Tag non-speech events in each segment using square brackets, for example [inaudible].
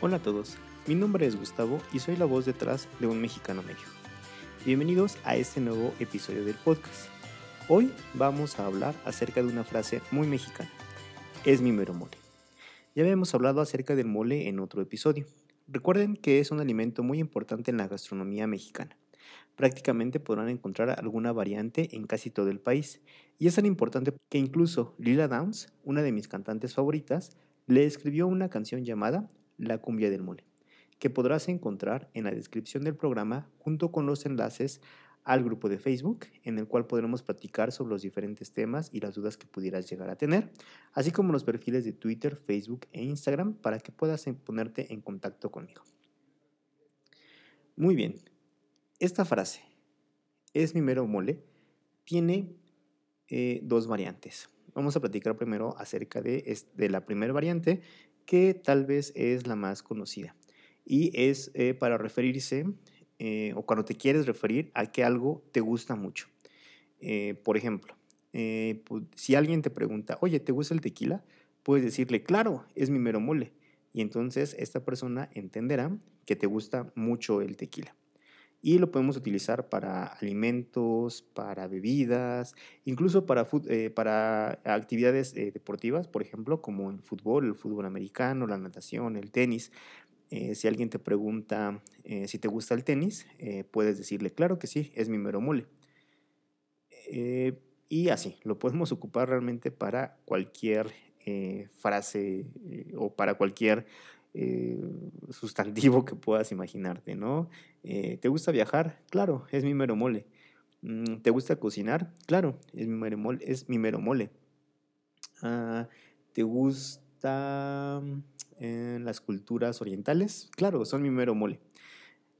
Hola a todos, mi nombre es Gustavo y soy la voz detrás de Un Mexicano Medio. Bienvenidos a este nuevo episodio del podcast. Hoy vamos a hablar acerca de una frase muy mexicana. Es mi mero mole. Ya habíamos hablado acerca del mole en otro episodio. Recuerden que es un alimento muy importante en la gastronomía mexicana. Prácticamente podrán encontrar alguna variante en casi todo el país. Y es tan importante que incluso Lila Downs, una de mis cantantes favoritas, le escribió una canción llamada La cumbia del mole, que podrás encontrar en la descripción del programa junto con los enlaces al grupo de Facebook, en el cual podremos platicar sobre los diferentes temas y las dudas que pudieras llegar a tener, así como los perfiles de Twitter, Facebook e Instagram para que puedas ponerte en contacto conmigo. Muy bien, esta frase, es mi mero mole, tiene eh, dos variantes. Vamos a platicar primero acerca de, de la primera variante, que tal vez es la más conocida, y es eh, para referirse eh, o cuando te quieres referir a que algo te gusta mucho. Eh, por ejemplo, si alguien te pregunta, oye, ¿te gusta el tequila? Puedes decirle, claro, es mi mero mole. Y entonces esta persona entenderá que te gusta mucho el tequila. Y lo podemos utilizar para alimentos, para bebidas, incluso para, para actividades deportivas, por ejemplo, como el fútbol, el fútbol americano, la natación, el tenis. Eh, si alguien te pregunta eh, si te gusta el tenis, eh, puedes decirle, claro que sí, es mi mero mole. y así, lo podemos [laughs] ocupar realmente para cualquier frase o para cualquier sustantivo que puedas imaginarte, ¿no? ¿Te gusta viajar? Claro, es mi mero mole. Mm, ¿Te gusta cocinar? Claro, es mi mero mole. Ah, ¿Te gusta en las culturas orientales, claro, son mi mero mole.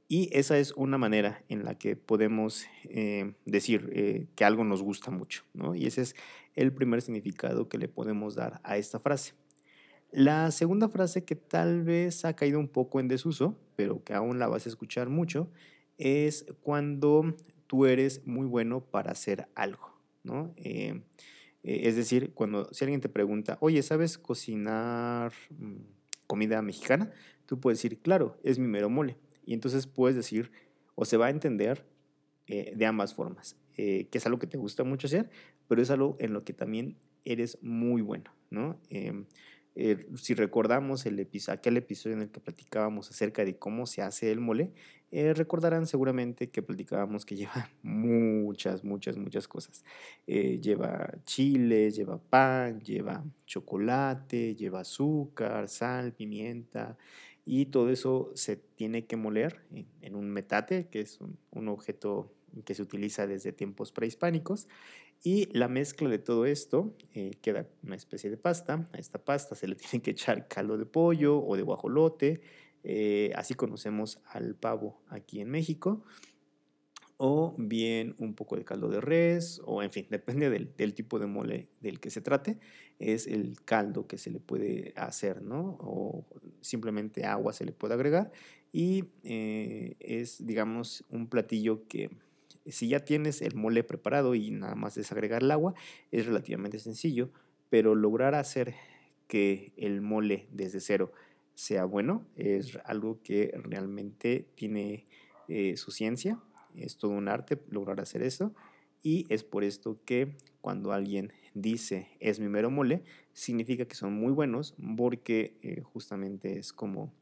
Y esa es una manera en la que podemos eh, decir eh, que algo nos gusta mucho, ¿no? Y ese es el primer significado que le podemos dar a esta frase. La segunda frase que tal vez ha caído un poco en desuso, pero que aún la vas a escuchar mucho, es cuando tú eres muy bueno para hacer algo, ¿no? Eh, es decir, cuando si alguien te pregunta, oye, ¿sabes cocinar? Mm, comida mexicana, tú puedes decir, claro, es mi mero mole. Y entonces puedes decir, o se va a entender eh, de ambas formas, eh, que es algo que te gusta mucho hacer, pero es algo en lo que también eres muy bueno, ¿no? Eh, si recordamos el aquel episodio en el que platicábamos acerca de cómo se hace el mole, eh, recordarán seguramente que platicábamos que [laughs] lleva muchas, muchas, muchas cosas. Eh, lleva chile, lleva pan, lleva chocolate, lleva azúcar, sal, pimienta, y todo eso se tiene que moler en, un metate, que es un objeto que se utiliza desde tiempos prehispánicos. Y la mezcla de todo esto eh, queda una especie de pasta. A esta pasta se le [laughs] tiene que echar caldo de pollo o de guajolote. Eh, así conocemos al pavo aquí en México. O bien un poco de caldo de res, o en fin, [laughs] depende del, tipo de mole del que se trate, es el caldo que se le puede hacer, ¿no? O simplemente agua se le puede agregar. Y eh, es, digamos, un platillo que si ya tienes el mole preparado y nada más desagregar el agua, es relativamente sencillo, pero lograr hacer que el mole desde cero sea bueno es algo que realmente tiene eh, su ciencia, es todo un arte lograr hacer eso y es por esto que cuando alguien dice es mi mero mole, significa que son muy buenos porque eh, justamente es como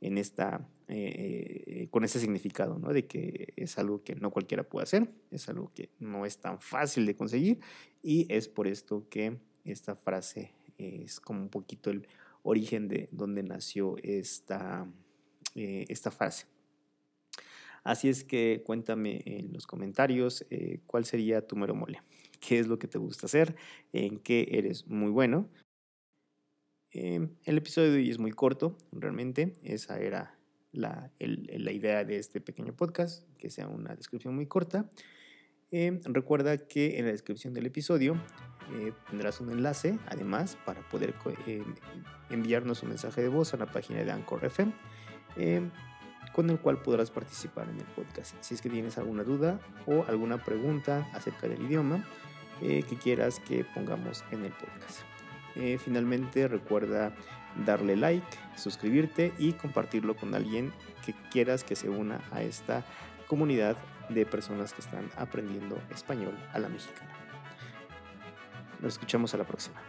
en esta, eh, con ese significado, ¿no? De que es algo que no cualquiera puede hacer, es algo que no es tan fácil de conseguir y es por esto que esta frase es como un poquito el origen de donde nació esta, eh, esta frase. Así es que cuéntame en los comentarios eh, cuál sería tu mero mole, qué es lo que te gusta hacer, en qué eres muy bueno Em, el episodio de hoy es muy corto, realmente. Esa era la, idea de este pequeño podcast, que sea una descripción muy corta. Em, recuerda que en la descripción del episodio eh, tendrás un enlace, además, para poder em, enviarnos un mensaje de voz a la página de Anchor FM, con el cual podrás participar en el podcast. Si es que tienes alguna duda o alguna pregunta acerca del idioma eh, que quieras que pongamos en el podcast. Eh, finalmente recuerda darle like, suscribirte y compartirlo con alguien que quieras que se una a esta comunidad de personas que están aprendiendo español a la mexicana. Nos escuchamos a la próxima.